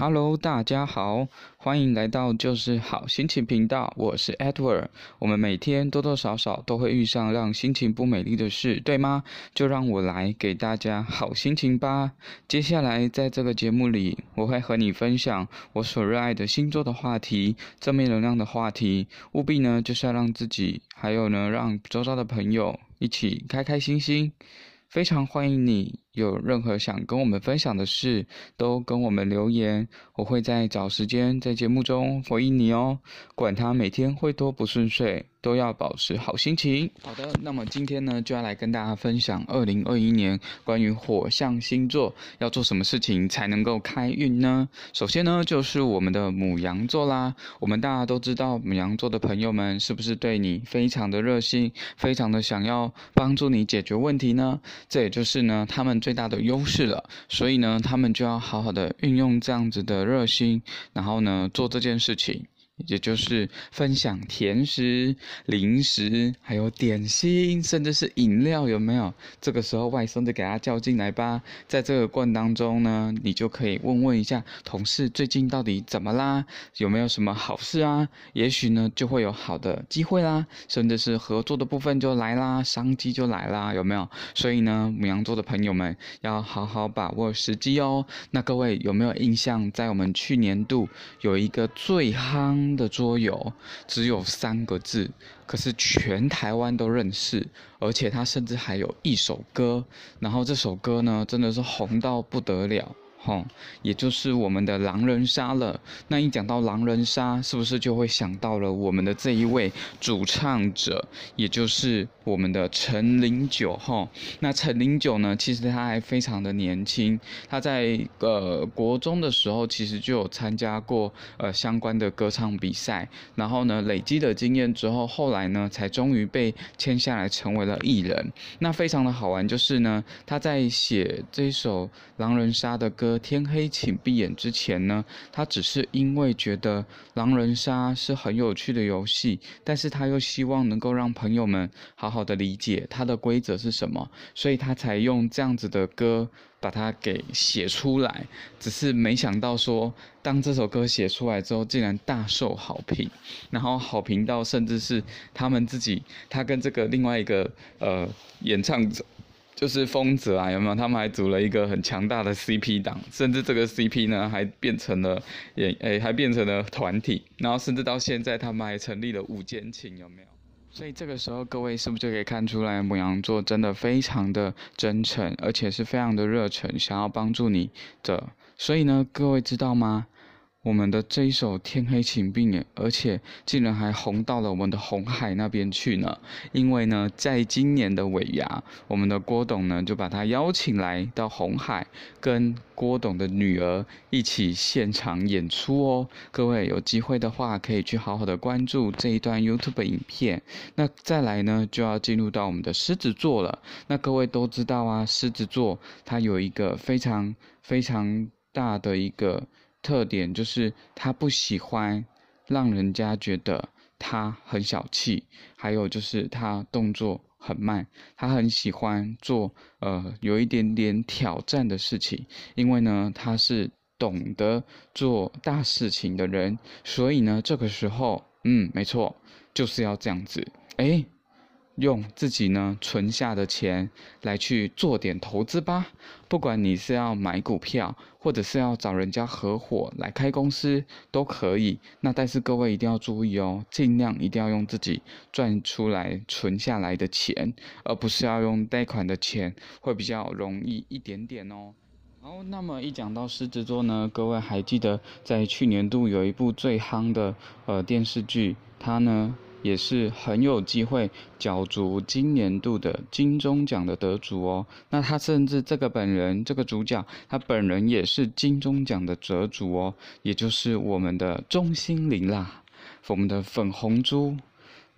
Hello，大家好，欢迎来到就是好心情频道，我是 Edward。我们每天多多少少都会遇上让心情不美丽的事，对吗？就让我来给大家好心情吧。接下来在这个节目里，我会和你分享我所热爱的星座的话题，正面能量的话题，务必呢就是要让自己，还有呢让周遭的朋友一起开开心心。非常欢迎你。有任何想跟我们分享的事，都跟我们留言，我会在找时间在节目中回应你哦。管他每天会多不顺遂，都要保持好心情。好的，那么今天呢，就要来跟大家分享二零二一年关于火象星座要做什么事情才能够开运呢？首先呢，就是我们的母羊座啦。我们大家都知道，母羊座的朋友们是不是对你非常的热心，非常的想要帮助你解决问题呢？这也就是呢，他们。最大的优势了，所以呢，他们就要好好的运用这样子的热心，然后呢，做这件事情。也就是分享甜食、零食，还有点心，甚至是饮料，有没有？这个时候外甥就给他叫进来吧。在这个过程当中呢，你就可以问问一下同事最近到底怎么啦？有没有什么好事啊？也许呢就会有好的机会啦，甚至是合作的部分就来啦，商机就来啦，有没有？所以呢，母羊座的朋友们要好好把握时机哦。那各位有没有印象，在我们去年度有一个最夯的桌游只有三个字，可是全台湾都认识，而且他甚至还有一首歌，然后这首歌呢，真的是红到不得了。哦，也就是我们的狼人杀了。那一讲到狼人杀，是不是就会想到了我们的这一位主唱者，也就是我们的陈零九哈？那陈零九呢，其实他还非常的年轻，他在呃国中的时候其实就有参加过呃相关的歌唱比赛，然后呢累积了经验之后，后来呢才终于被签下来成为了艺人。那非常的好玩，就是呢他在写这首狼人杀的歌。天黑请闭眼之前呢，他只是因为觉得狼人杀是很有趣的游戏，但是他又希望能够让朋友们好好的理解它的规则是什么，所以他才用这样子的歌把它给写出来。只是没想到说，当这首歌写出来之后，竟然大受好评，然后好评到甚至是他们自己，他跟这个另外一个呃演唱者。就是丰泽啊，有没有？他们还组了一个很强大的 CP 档，甚至这个 CP 呢还变成了也诶、还变成了团体，然后甚至到现在他们还成立了五间情，有没有？所以这个时候各位是不是就可以看出来，牡羊座真的非常的真诚，而且是非常的热忱，想要帮助你的。所以呢，各位知道吗？我们的这一首《天黑请闭眼》，而且竟然还红到了我们的红海那边去呢。因为呢，在今年的尾牙，我们的郭董呢就把他邀请来到红海，跟郭董的女儿一起现场演出哦。各位有机会的话，可以去好好的关注这一段 YouTube 影片。那再来呢，就要进入到我们的狮子座了。那各位都知道啊，狮子座它有一个非常非常大的一个。特点就是他不喜欢让人家觉得他很小气，还有就是他动作很慢，他很喜欢做呃有一点点挑战的事情，因为呢他是懂得做大事情的人，所以呢这个时候嗯没错就是要这样子诶。用自己呢存下的钱来去做点投资吧，不管你是要买股票，或者是要找人家合伙来开公司都可以。那但是各位一定要注意哦，尽量一定要用自己赚出来存下来的钱，而不是要用贷款的钱，会比较容易一点点哦。好，那么一讲到狮子座呢，各位还记得在去年度有一部最夯的呃电视剧，它呢？也是很有机会角逐今年度的金钟奖的得主哦。那他甚至这个本人，这个主角，他本人也是金钟奖的得主哦，也就是我们的钟欣凌啦，我们的粉红猪。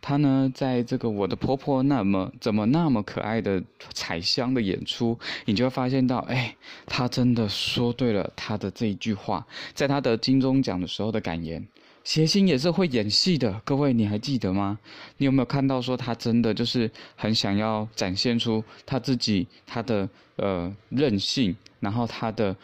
他呢，在这个我的婆婆那么怎么那么可爱的彩香的演出，你就会发现到，哎，他真的说对了他的这一句话，在他得金钟奖的时候的感言。谐星也是会演戏的，各位你还记得吗？你有没有看到说他真的就是很想要展现出他自己他的呃任性，然后他的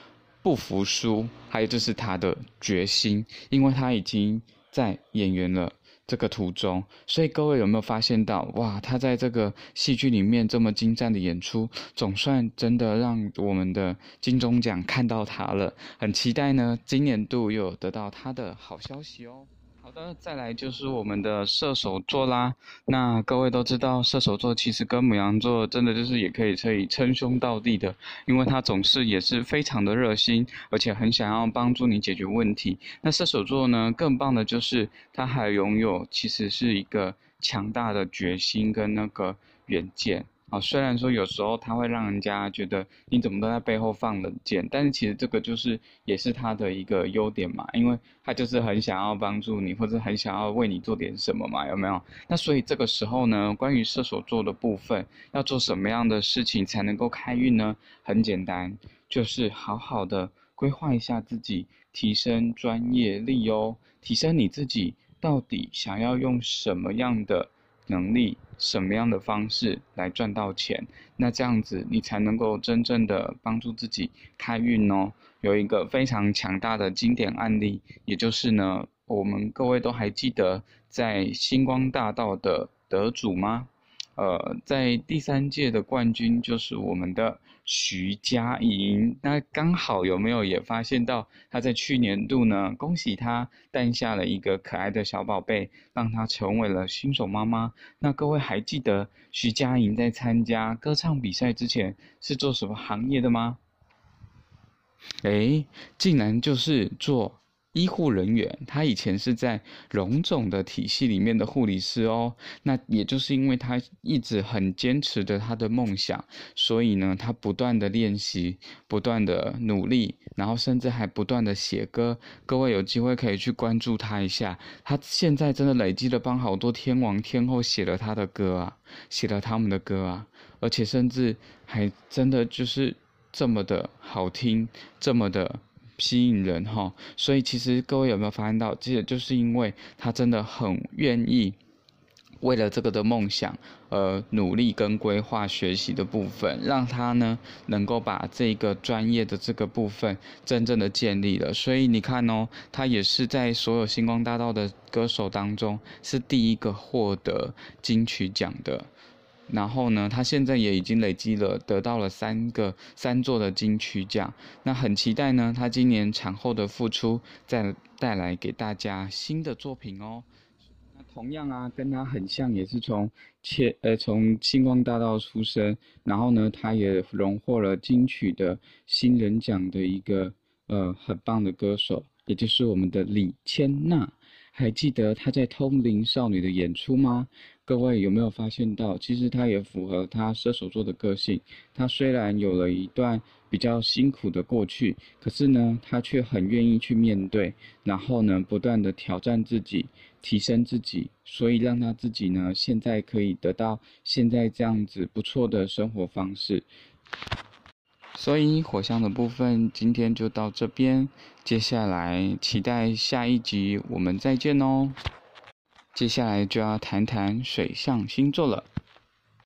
不服输，还有就是他的决心，因为他已经在演员了这个途中，所以各位有没有发现到，哇，他在这个戏剧里面这么精湛的演出，总算真的让我们的金钟奖看到他了，很期待呢，今年度又有得到他的好消息哦。好的，再来就是我们的射手座啦。那各位都知道，射手座其实跟牡羊座真的就是也可以可以称兄道弟的，因为他总是也是非常的热心，而且很想要帮助你解决问题。那射手座呢，更棒的就是他还拥有其实是一个强大的决心跟那个远见。虽然说有时候他会让人家觉得你怎么都在背后放冷箭，但是其实这个就是也是他的一个优点嘛，因为他就是很想要帮助你，或者很想要为你做点什么嘛，有没有？那所以这个时候呢，关于射手座的部分，要做什么样的事情才能够开运呢？很简单，就是好好的规划一下自己，提升专业力哦，提升你自己到底想要用什么样的能力。什么样的方式来赚到钱？那这样子你才能够真正的帮助自己开运哦。有一个非常强大的经典案例，也就是呢，我们各位都还记得在星光大道的得主吗？呃，在第三届的冠军就是我们的徐佳莹。那刚好有没有也发现到她在去年度呢？恭喜她诞下了一个可爱的小宝贝，让她成为了新手妈妈。那各位还记得徐佳莹在参加歌唱比赛之前是做什么行业的吗？诶，竟然就是做。医护人员，他以前是在荣总的体系里面的护理师哦。那也就是因为他一直很坚持着他的梦想，所以呢，他不断的练习，不断的努力，然后甚至还不断的写歌。各位有机会可以去关注他一下，他现在真的累积了帮好多天王天后写了他的歌啊，写了他们的歌啊，而且甚至还真的就是这么的好听，这么的。吸引人哈，所以其实各位有没有发现到，其实就是因为他真的很愿意为了这个的梦想而努力跟规划学习的部分，让他呢能够把这个专业的这个部分真正的建立了。所以你看哦，他也是在所有星光大道的歌手当中是第一个获得金曲奖的。然后呢，他现在也已经累积了得到了三个三座的金曲奖，那很期待呢，他今年产后的复出，再带来给大家新的作品哦。那同样啊，跟他很像，也是从切呃从星光大道出身，然后呢，他也荣获了金曲的新人奖的一个呃很棒的歌手，也就是我们的李千娜。还记得他在《通灵少女》的演出吗？各位有没有发现到，其实他也符合他射手座的个性。他虽然有了一段比较辛苦的过去，可是呢，他却很愿意去面对，然后呢，不断的挑战自己，提升自己，所以让他自己呢，现在可以得到现在这样子不错的生活方式。所以火象的部分今天就到这边，接下来期待下一集我们再见哦。接下来就要谈谈水象星座了。